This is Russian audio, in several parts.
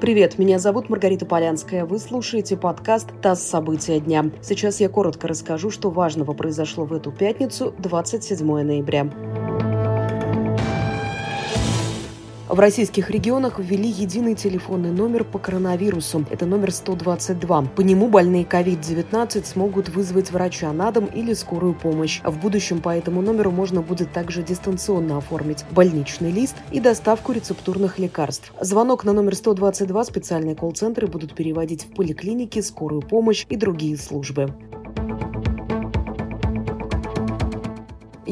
Привет, меня зовут Маргарита Полянская. Вы слушаете подкаст «ТАСС. События дня». Сейчас я коротко расскажу, что важного произошло в эту пятницу, 27 ноября. В российских регионах ввели единый телефонный номер по коронавирусу. Это номер 122. По нему больные COVID-19 смогут вызвать врача на дом или скорую помощь. В будущем по этому номеру можно будет также дистанционно оформить больничный лист и доставку рецептурных лекарств. Звонок на номер 122 специальные колл-центры будут переводить в поликлиники, скорую помощь и другие службы.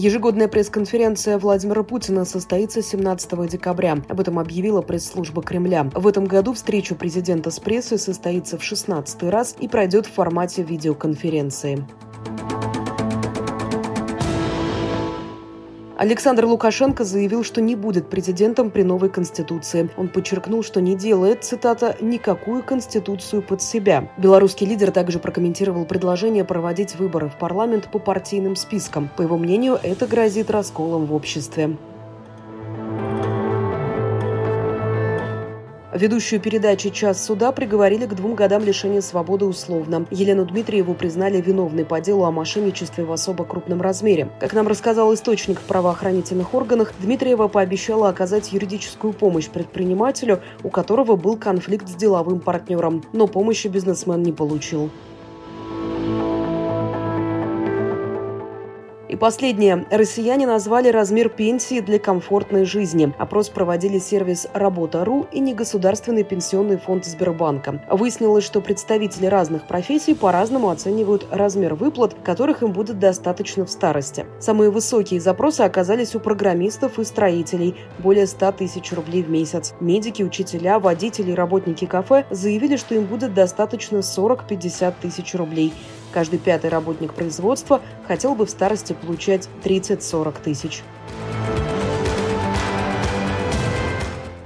Ежегодная пресс-конференция Владимира Путина состоится 17 декабря. Об этом объявила пресс-служба Кремля. В этом году встреча президента с прессой состоится в 16 раз и пройдет в формате видеоконференции. Александр Лукашенко заявил, что не будет президентом при новой конституции. Он подчеркнул, что не делает, цитата, «никакую конституцию под себя». Белорусский лидер также прокомментировал предложение проводить выборы в парламент по партийным спискам. По его мнению, это грозит расколом в обществе. Ведущую передачи «Час суда» приговорили к двум годам лишения свободы условно. Елену Дмитриеву признали виновной по делу о мошенничестве в особо крупном размере. Как нам рассказал источник в правоохранительных органах, Дмитриева пообещала оказать юридическую помощь предпринимателю, у которого был конфликт с деловым партнером. Но помощи бизнесмен не получил. И последнее. Россияне назвали размер пенсии для комфортной жизни. Опрос проводили сервис «Работа.ру» и негосударственный пенсионный фонд Сбербанка. Выяснилось, что представители разных профессий по-разному оценивают размер выплат, которых им будет достаточно в старости. Самые высокие запросы оказались у программистов и строителей – более 100 тысяч рублей в месяц. Медики, учителя, водители и работники кафе заявили, что им будет достаточно 40-50 тысяч рублей. Каждый пятый работник производства хотел бы в старости получать 30-40 тысяч.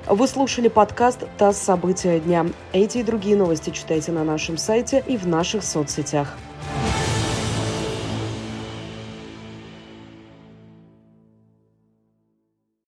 Вы слушали подкаст «ТАСС. События дня». Эти и другие новости читайте на нашем сайте и в наших соцсетях.